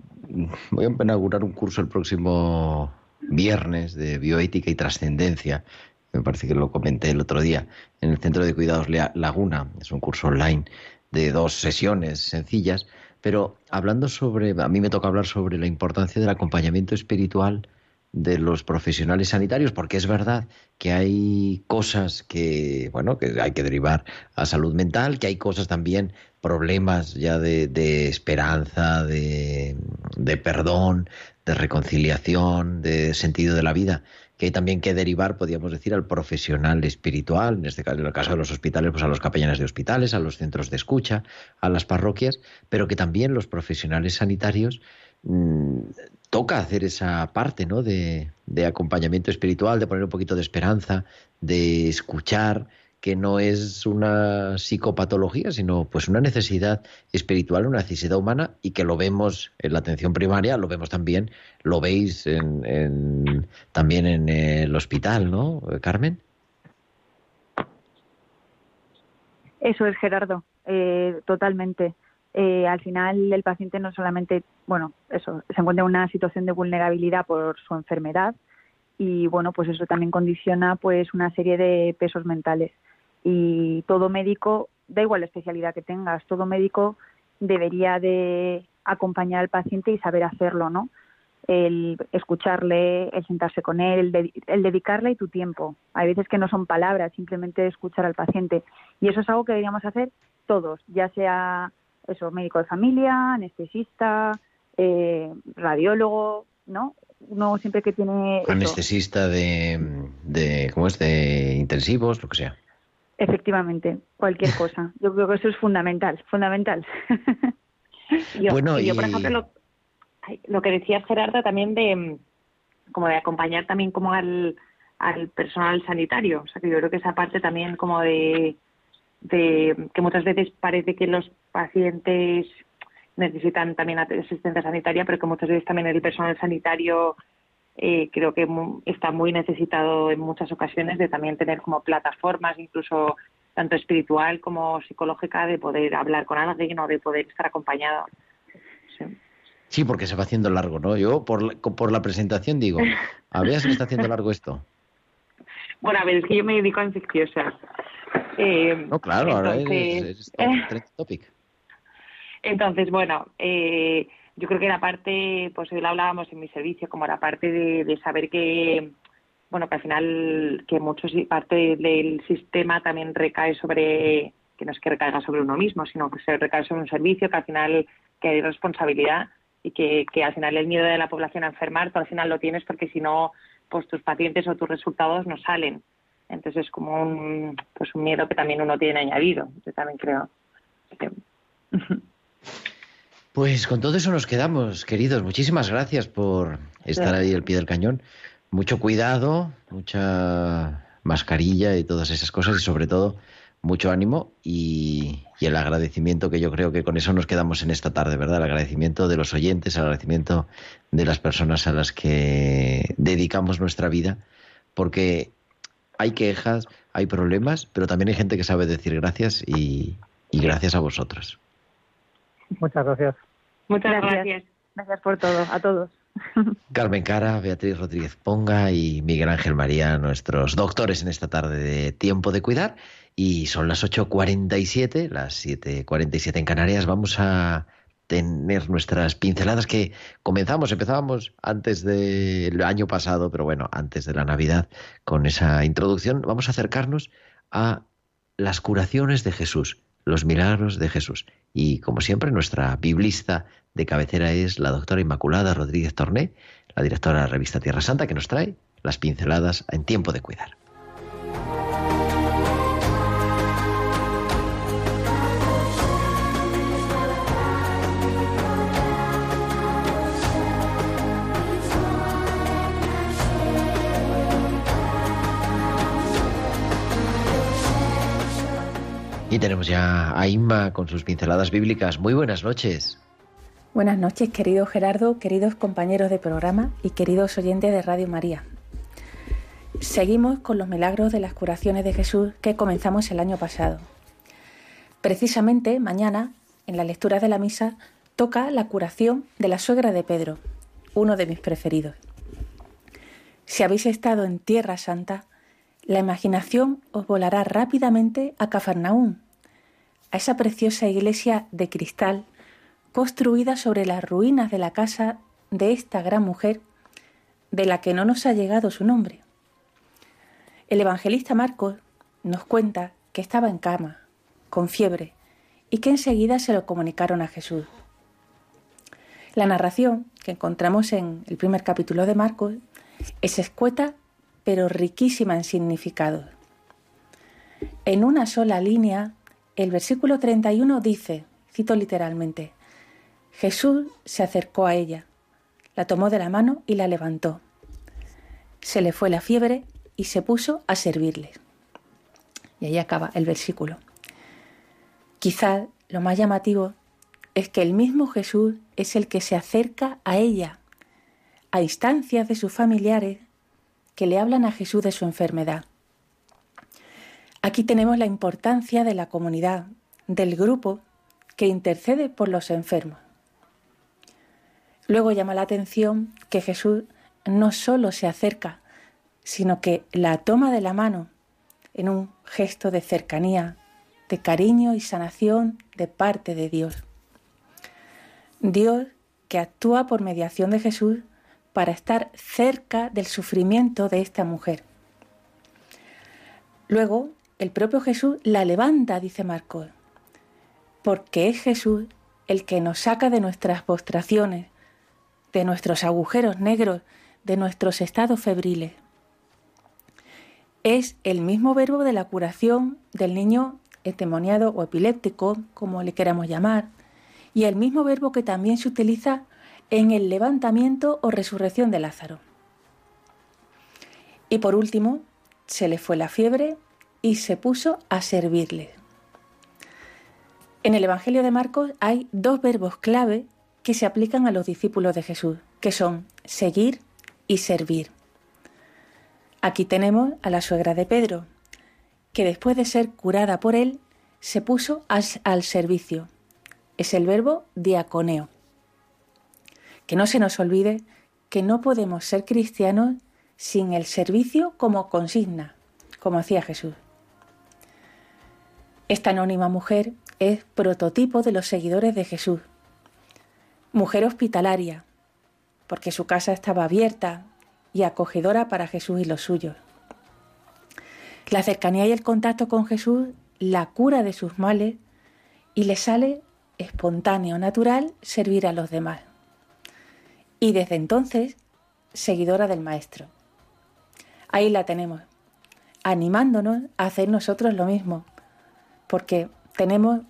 voy a inaugurar un curso el próximo viernes de bioética y trascendencia. Me parece que lo comenté el otro día en el Centro de Cuidados Laguna. Es un curso online de dos sesiones sencillas, pero hablando sobre, a mí me toca hablar sobre la importancia del acompañamiento espiritual de los profesionales sanitarios, porque es verdad que hay cosas que, bueno, que hay que derivar a salud mental, que hay cosas también, problemas ya de, de esperanza, de, de perdón, de reconciliación, de sentido de la vida, que hay también que derivar, podríamos decir, al profesional espiritual, en este caso, en el caso de los hospitales, pues a los capellanes de hospitales, a los centros de escucha, a las parroquias, pero que también los profesionales sanitarios mm, toca hacer esa parte ¿no? de, de acompañamiento espiritual, de poner un poquito de esperanza, de escuchar, que no es una psicopatología, sino pues una necesidad espiritual, una necesidad humana, y que lo vemos en la atención primaria, lo vemos también, lo veis en, también en el hospital, ¿no, Carmen? Eso es, Gerardo, eh, totalmente. Eh, al final, el paciente no solamente, bueno, eso, se encuentra en una situación de vulnerabilidad por su enfermedad y, bueno, pues eso también condiciona pues una serie de pesos mentales. Y todo médico, da igual la especialidad que tengas, todo médico debería de acompañar al paciente y saber hacerlo, ¿no? el escucharle, el sentarse con él, el, de- el dedicarle tu tiempo. Hay veces que no son palabras, simplemente escuchar al paciente. Y eso es algo que deberíamos hacer todos, ya sea eso, médico de familia, anestesista, eh, radiólogo, ¿no? Uno siempre que tiene eso, Anestesista de, de, ¿cómo es? De intensivos, lo que sea. efectivamente, cualquier cosa. Yo creo que eso es fundamental, fundamental. Yo, Bueno, yo, por y- ejemplo, lo, que decía Gerardo también de mm, como de acompañar también como al, al personal sanitario. O sea, que yo creo que esa parte también como de, de que muchas veces parece que los pacientes necesitan también asistencia sanitaria, pero que muchas veces también el personal sanitario eh, creo que está muy necesitado en muchas ocasiones de también tener como plataformas, incluso tanto espiritual como psicológica, de poder hablar con alguien o de poder estar acompañado. Sí, porque se va haciendo largo, ¿no? Yo por la, por la presentación digo, a ver, se me está haciendo largo esto. Bueno, a ver, es que yo me dedico a infecciosas. Eh, No, claro, ahora es, es trend topic. Entonces, bueno, eh, yo creo que la parte, pues hoy lo hablábamos en mi servicio, como la parte de, de saber que, bueno, que al final, que mucho parte del sistema también recae sobre, que no es que recaiga sobre uno mismo, sino que se recae sobre un servicio, que al final que hay responsabilidad y que, que al final el miedo de la población a enfermar, tú al final lo tienes porque si no, pues tus pacientes o tus resultados no salen. Entonces es como un, pues un miedo que también uno tiene añadido, yo también creo. que- Pues con todo eso nos quedamos, queridos. Muchísimas gracias por estar ahí al pie del cañón. Mucho cuidado, mucha mascarilla y todas esas cosas y sobre todo mucho ánimo y, el agradecimiento que yo creo que con eso nos quedamos en esta tarde, ¿verdad? El agradecimiento de los oyentes, el agradecimiento de las personas a las que dedicamos nuestra vida, porque hay quejas, hay problemas, pero también hay gente que sabe decir gracias y, y gracias a vosotros. Muchas gracias. Muchas Gracias. gracias. Gracias por todo, a todos. Carmen Cara, Beatriz Rodríguez Ponga y Miguel Ángel María, nuestros doctores en esta tarde de Tiempo de Cuidar. Y son las 8.47, las 7.47 en Canarias. Vamos a tener nuestras pinceladas que comenzamos, empezábamos antes del año pasado, pero bueno, antes de la Navidad, con esa introducción. Vamos a acercarnos a las curaciones de Jesús, los milagros de Jesús. Y como siempre, nuestra biblista de cabecera es la doctora Inmaculada Rodríguez Torné, la directora de la revista Tierra Santa, que nos trae las pinceladas en tiempo de cuidar. Y tenemos ya a Inma con sus pinceladas bíblicas. Muy buenas noches. Buenas noches, querido Gerardo, queridos compañeros de programa y queridos oyentes de Radio María. Seguimos con los milagros de las curaciones de Jesús que comenzamos el año pasado. Precisamente mañana, en la lectura de la misa, toca la curación de la suegra de Pedro, uno de mis preferidos. Si habéis estado en Tierra Santa, la imaginación os volará rápidamente a Cafarnaún, a esa preciosa iglesia de cristal construida sobre las ruinas de la casa de esta gran mujer, de la que no nos ha llegado su nombre. El evangelista Marcos nos cuenta que estaba en cama, con fiebre, y que enseguida se lo comunicaron a Jesús. La narración que encontramos en el primer capítulo de Marcos es escueta pero riquísima en significado. En una sola línea, el versículo 31 dice, cito literalmente, Jesús se acercó a ella, la tomó de la mano y la levantó. Se le fue la fiebre y se puso a servirle. Y ahí acaba el versículo. Quizá lo más llamativo es que el mismo Jesús es el que se acerca a ella, a instancias de sus familiares que le hablan a Jesús de su enfermedad. Aquí tenemos la importancia de la comunidad, del grupo que intercede por los enfermos. Luego llama la atención que Jesús no solo se acerca, sino que la toma de la mano en un gesto de cercanía, de cariño y sanación de parte de Dios. Dios, que actúa por mediación de Jesús, para estar cerca del sufrimiento de esta mujer. Luego, el propio Jesús la levanta, dice Marcos, porque es Jesús el que nos saca de nuestras postraciones, de nuestros agujeros negros, de nuestros estados febriles. Es el mismo verbo de la curación del niño endemoniado o epiléptico, como le queramos llamar, y el mismo verbo que también se utiliza en el levantamiento o resurrección de Lázaro. Y por último, se le fue la fiebre y se puso a servirle. En el Evangelio de Marcos hay dos verbos clave que se aplican a los discípulos de Jesús, que son seguir y servir. Aquí tenemos a la suegra de Pedro, que después de ser curada por él, se puso al, servicio. Es el verbo diaconeo. Que no se nos olvide que no podemos ser cristianos sin el servicio como consigna, como hacía Jesús. Esta anónima mujer es prototipo de los seguidores de Jesús. Mujer hospitalaria, porque su casa estaba abierta y acogedora para Jesús y los suyos. La cercanía y el contacto con Jesús la cura de sus males y le sale espontáneo, natural, servir a los demás. Y desde entonces, seguidora del Maestro. Ahí la tenemos, animándonos a hacer nosotros lo mismo, porque tenemos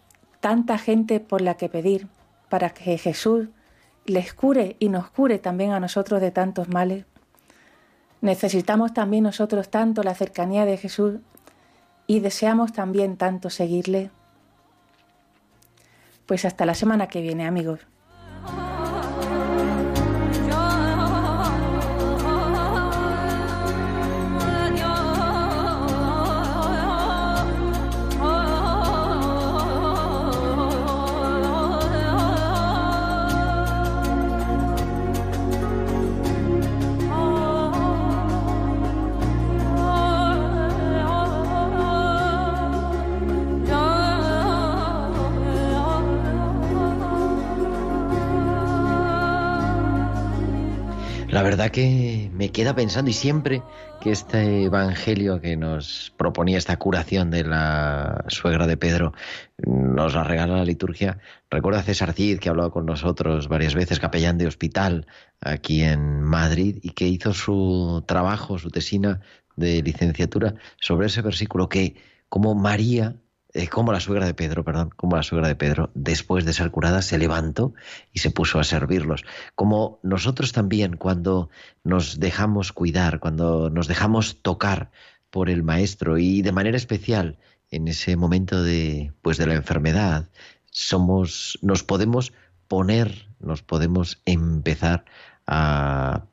tanta gente por la que pedir para que Jesús les cure y nos cure también a nosotros de tantos males. Necesitamos también nosotros tanto la cercanía de Jesús y deseamos también tanto seguirle. Pues hasta la semana que viene, amigos. Verdad que me queda pensando y siempre que este evangelio que nos proponía esta curación de la suegra de Pedro nos la regala la liturgia. Recuerda a César Cid que ha hablado con nosotros varias veces, capellán de hospital aquí en Madrid y que hizo su trabajo, su tesina de licenciatura sobre ese versículo que como María eh, como la suegra de Pedro, perdón, como la suegra de Pedro, después de ser curada, se levantó y se puso a servirlos. Como nosotros también, cuando nos dejamos cuidar, cuando nos dejamos tocar por el Maestro y de manera especial en ese momento de, pues de la enfermedad, somos, nos podemos poner, nos podemos empezar a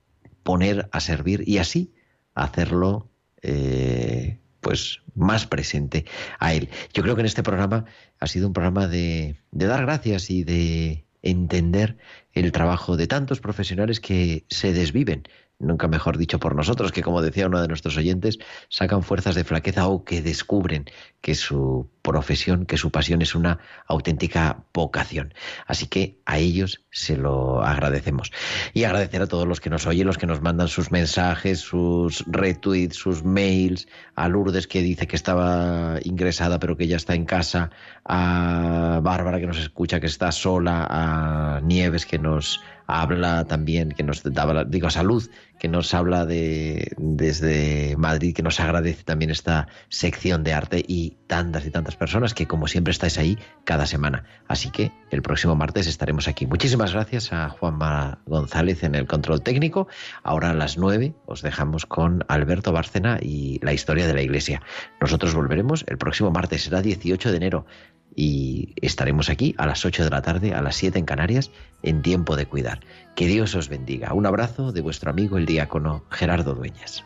poner a servir y así hacerlo eh, pues más presente a él. Yo creo que en este programa ha sido un programa de, de dar gracias y de entender el trabajo de tantos profesionales que se desviven nunca mejor dicho por nosotros, que como decía uno de nuestros oyentes, sacan fuerzas de flaqueza o que descubren que su profesión, que su pasión es una auténtica vocación. Así que a ellos se lo agradecemos. Y agradecer a todos los que nos oyen, los que nos mandan sus mensajes, sus retweets, sus mails, a Lourdes que dice que estaba ingresada pero que ya está en casa, a Bárbara que nos escucha que está sola, a Nieves que nos habla también, que nos daba, digo, salud, que nos habla de desde Madrid, que nos agradece también esta sección de arte y tantas y tantas personas que como siempre estáis ahí cada semana. Así que el próximo martes estaremos aquí. Muchísimas gracias a Juanma González en el control técnico. Ahora a las nueve os dejamos con Alberto Bárcena y la historia de la iglesia. Nosotros volveremos el próximo martes, será 18 de enero y estaremos aquí a las 8 de la tarde, a las 7 en Canarias, en tiempo de cuidar. Que Dios os bendiga. Un abrazo de vuestro amigo el diácono Gerardo Dueñas.